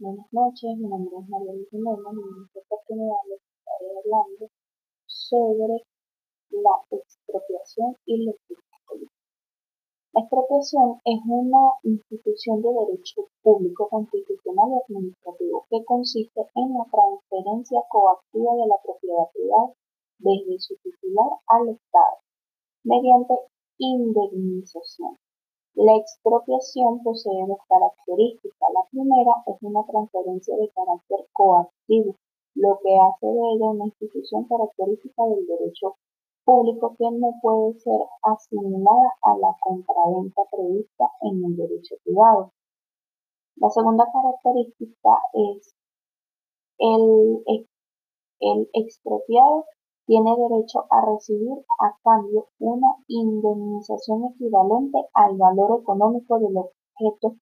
Buenas noches, mi nombre es María Luisa Lemos y en esta oportunidad les estaré hablando sobre la expropiación y los políticos. La expropiación es una institución de derecho público constitucional y administrativo que consiste en la transferencia coactiva de la propiedad privada desde su titular al Estado mediante indemnización. La expropiación posee dos características. La primera es una transferencia de carácter coactivo, lo que hace de ella una institución característica del derecho público que no puede ser asimilada a la compraventa prevista en el derecho privado. La segunda característica es el, el expropiado tiene derecho a recibir a cambio una indemnización equivalente al valor económico del objeto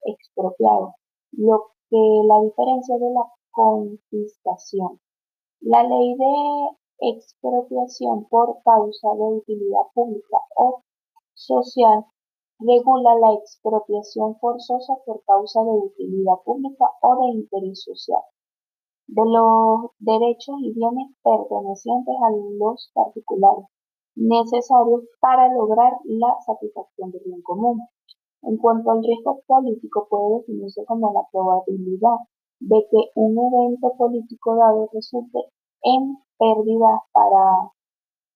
expropiado, lo que la diferencia de la confiscación. La ley de expropiación por causa de utilidad pública o social regula la expropiación forzosa por causa de utilidad pública o de interés social de los derechos y bienes pertenecientes a los particulares, necesarios para lograr la satisfacción del bien común. En cuanto al riesgo político, puede definirse como la probabilidad de que un evento político dado resulte en pérdidas para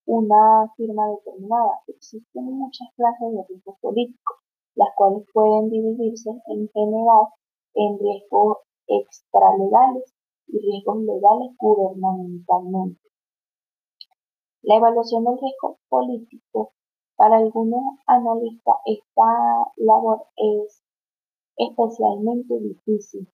una firma determinada. Existen muchas clases de riesgos políticos, las cuales pueden dividirse en general en riesgos extralegales y riesgos legales gubernamentalmente. La evaluación del riesgo político para algunos analistas esta labor es especialmente difícil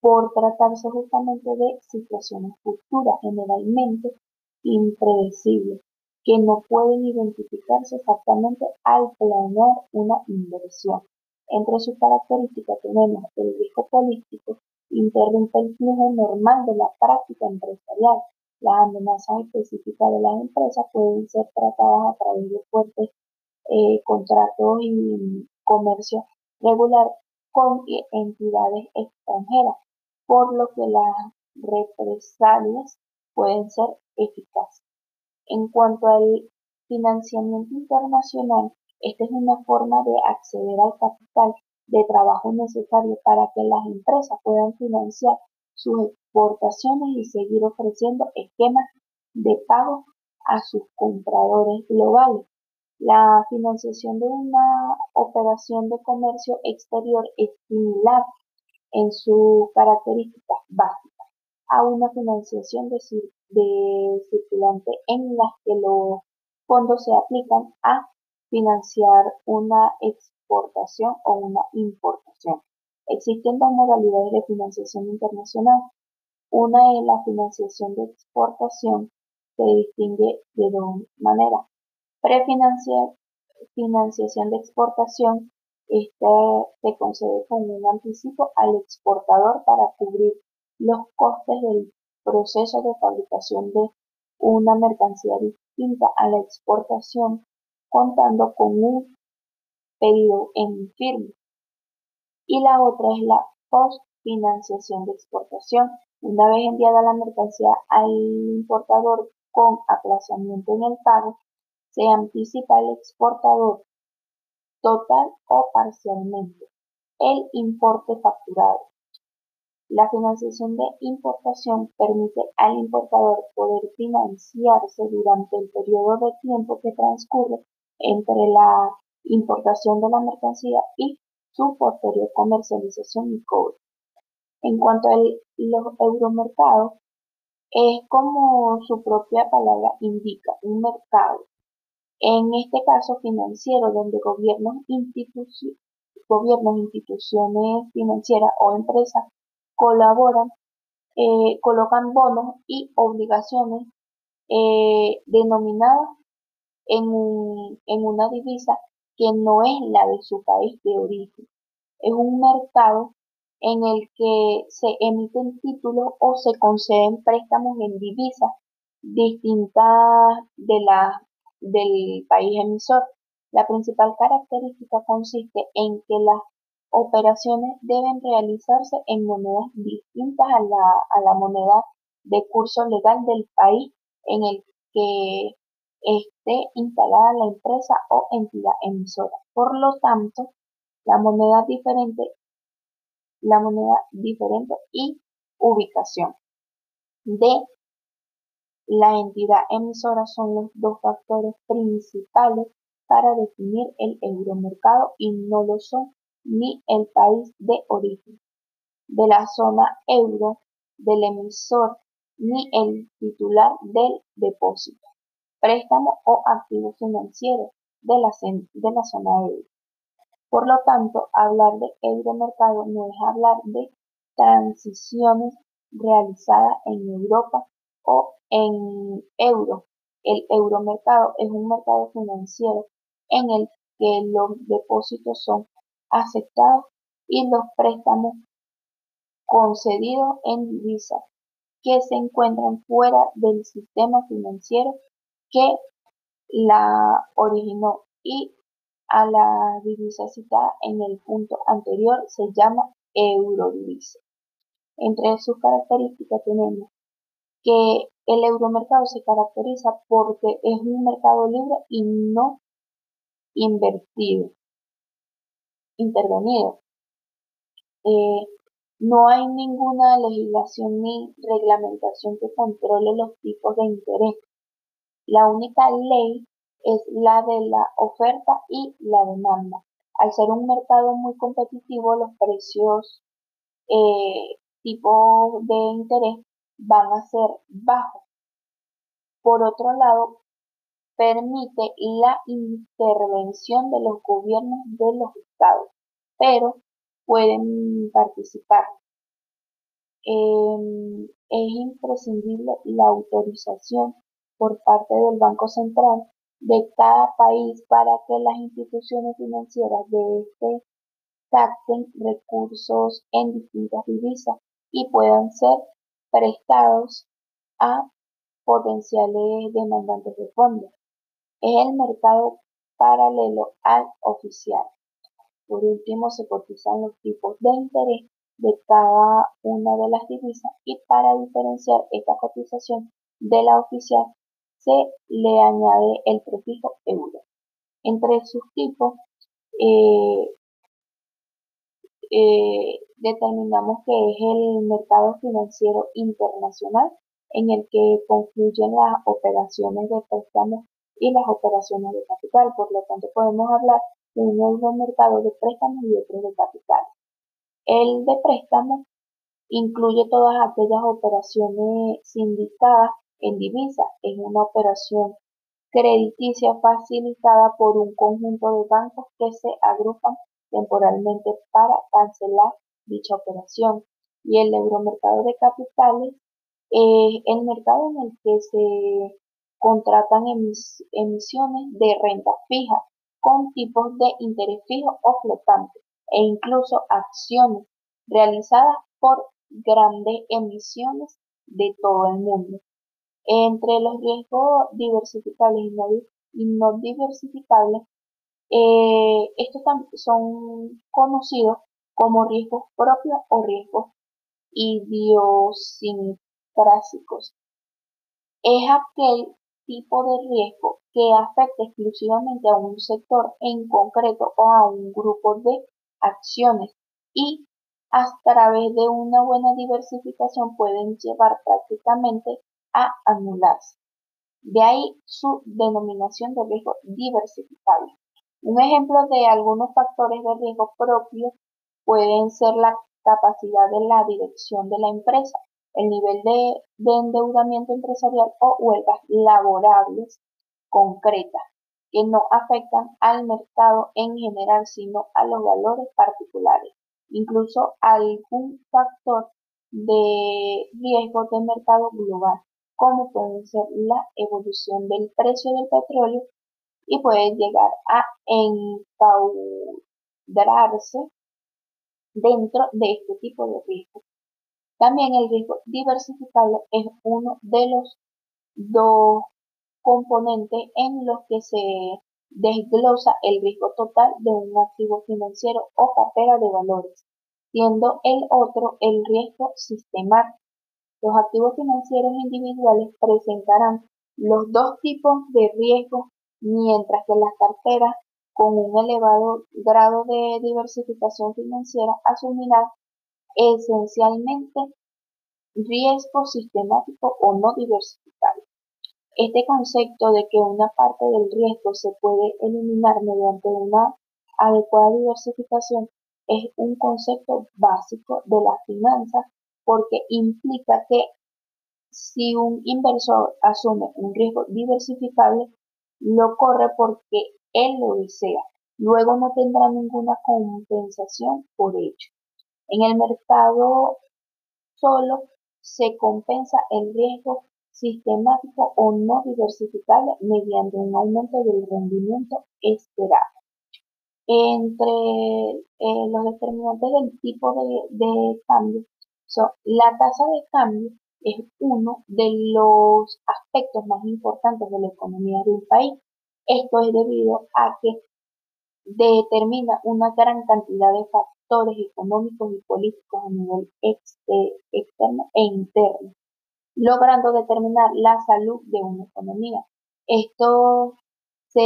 por tratarse justamente de situaciones futuras generalmente impredecibles que no pueden identificarse exactamente al planear una inversión. Entre sus características tenemos el riesgo político, interrumpe el flujo normal de la práctica empresarial. Las amenazas específicas de las empresas pueden ser tratadas a través de fuertes eh, contratos y comercio regular con entidades extranjeras, por lo que las represalias pueden ser eficaces. En cuanto al financiamiento internacional, esta es una forma de acceder al capital de trabajo necesario para que las empresas puedan financiar sus exportaciones y seguir ofreciendo esquemas de pago a sus compradores globales. La financiación de una operación de comercio exterior es similar en sus características básicas a una financiación de, circulante en las que los fondos se aplican a financiar una exportación exportación o una importación. Existen dos modalidades de financiación internacional. Una es la financiación de exportación, se distingue de dos maneras. Prefinanciación de exportación, esta se concede con un anticipo al exportador para cubrir los costes del proceso de fabricación de una mercancía distinta a la exportación, contando con un pedido en firme. Y la otra es la post-financiación de exportación. Una vez enviada la mercancía al importador con aplazamiento en el pago, se anticipa al exportador total o parcialmente el importe facturado. La financiación de importación permite al importador poder financiarse durante el periodo de tiempo que transcurre entre la importación de la mercancía y su posterior comercialización y cobro. En cuanto a los euromercados, es como su propia palabra indica, un mercado. En este caso financiero, donde gobiernos, gobiernos instituciones financieras o empresas colaboran, eh, colocan bonos y obligaciones eh, denominadas en, en una divisa que no es la de su país de origen. Es un mercado en el que se emiten títulos o se conceden préstamos en divisas distintas de la, del país emisor. La principal característica consiste en que las operaciones deben realizarse en monedas distintas a la, moneda de curso legal del país en el que esté instalada la empresa o entidad emisora. Por lo tanto, la moneda diferente, la moneda diferente y ubicación de la entidad emisora son los dos factores principales para definir el euromercado y no lo son ni el país de origen de la zona euro del emisor ni el titular del depósito, préstamo o activo financiero de la, de la zona euro. Por lo tanto, hablar de euromercado no es hablar de transiciones realizadas en Europa o en euro. El euromercado es un mercado financiero en el que los depósitos son aceptados y los préstamos concedidos en divisas que se encuentran fuera del sistema financiero que la originó y a la divisa citada en el punto anterior se llama eurodivisa. Entre sus características tenemos que el euromercado se caracteriza porque es un mercado libre y no invertido, intervenido. Eh, no hay ninguna legislación ni reglamentación que controle los tipos de interés. La única ley es la de la oferta y la demanda. Al ser un mercado muy competitivo, los precios eh, tipos de interés van a ser bajos. Por otro lado, permite la intervención de los gobiernos de los estados, pero pueden participar. Em, es imprescindible la autorización por parte del Banco Central de cada país para que las instituciones financieras de este capten recursos en distintas divisas y puedan ser prestados a potenciales demandantes de fondos. Es el mercado paralelo al oficial. Por último, se cotizan los tipos de interés de cada una de las divisas y para diferenciar esta cotización de la oficial se le añade el prefijo euro. Entre sus tipos eh, eh, determinamos que es el mercado financiero internacional en el que confluyen las operaciones de préstamos y las operaciones de capital. Por lo tanto, podemos hablar de un nuevo mercado de préstamos y otro de capital. El de préstamos incluye todas aquellas operaciones sindicadas en divisa. Es una operación crediticia facilitada por un conjunto de bancos que se agrupan temporalmente para cancelar dicha operación. Y el euromercado de capitales es el mercado en el que se contratan emisiones de renta fija con tipos de interés fijo o flotante e incluso acciones realizadas por grandes emisiones de todo el mundo. Entre los riesgos diversificables y no, diversificables, eh, estos son conocidos como riesgos propios o riesgos idiosincrásicos. Es aquel tipo de riesgo que afecta exclusivamente a un sector en concreto o a un grupo de acciones y a través de una buena diversificación pueden llevar prácticamente a anularse. De ahí su denominación de riesgo diversificable. Un ejemplo de algunos factores de riesgo propios pueden ser la capacidad de la dirección de la empresa, el nivel de, endeudamiento empresarial o huelgas laborables concretas que no afectan al mercado en general, sino a los valores particulares. Incluso algún factor de riesgo de mercado global, como puede ser la evolución del precio del petróleo y puede llegar a encaudrarse dentro de este tipo de riesgo. También el riesgo diversificable es uno de los dos componentes en los que se desglosa el riesgo total de un activo financiero o cartera de valores, siendo el otro el riesgo sistemático. Los activos financieros individuales presentarán los dos tipos de riesgo, mientras que las carteras con un elevado grado de diversificación financiera asumirán esencialmente riesgo sistemático o no diversificado. Este concepto de que una parte del riesgo se puede eliminar mediante una adecuada diversificación es un concepto básico de las finanzas porque implica que si un inversor asume un riesgo diversificable, lo corre porque él lo desea. Luego no tendrá ninguna compensación por ello. En el mercado solo se compensa el riesgo sistemático o no diversificable mediante un aumento del rendimiento esperado. Entre eh, los determinantes del tipo de, cambio son la tasa de cambio es uno de los aspectos más importantes de la economía de un país. Esto es debido a que determina una gran cantidad de factores económicos y políticos a nivel externo e interno, logrando determinar la salud de una economía. Esto se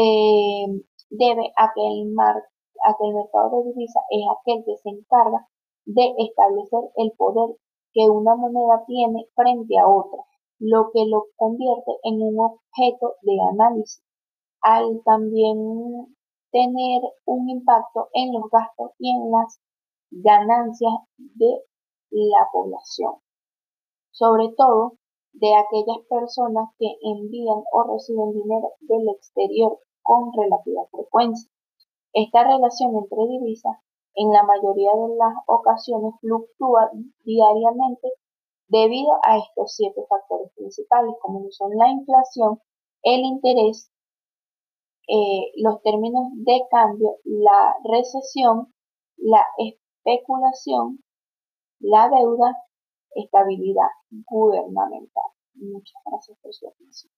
debe a que el, a que el mercado de divisas es aquel que se encarga de establecer el poder que una moneda tiene frente a otra, lo que lo convierte en un objeto de análisis. Al también tener un impacto en los gastos y en las ganancias de la población, sobre todo de aquellas personas que envían o reciben dinero del exterior con relativa frecuencia. Esta relación entre divisas en la mayoría de las ocasiones fluctúa diariamente debido a estos siete factores principales, como son la inflación, el interés, eh, los términos de cambio, la recesión, la especulación, la deuda, estabilidad gubernamental. Muchas gracias por su atención.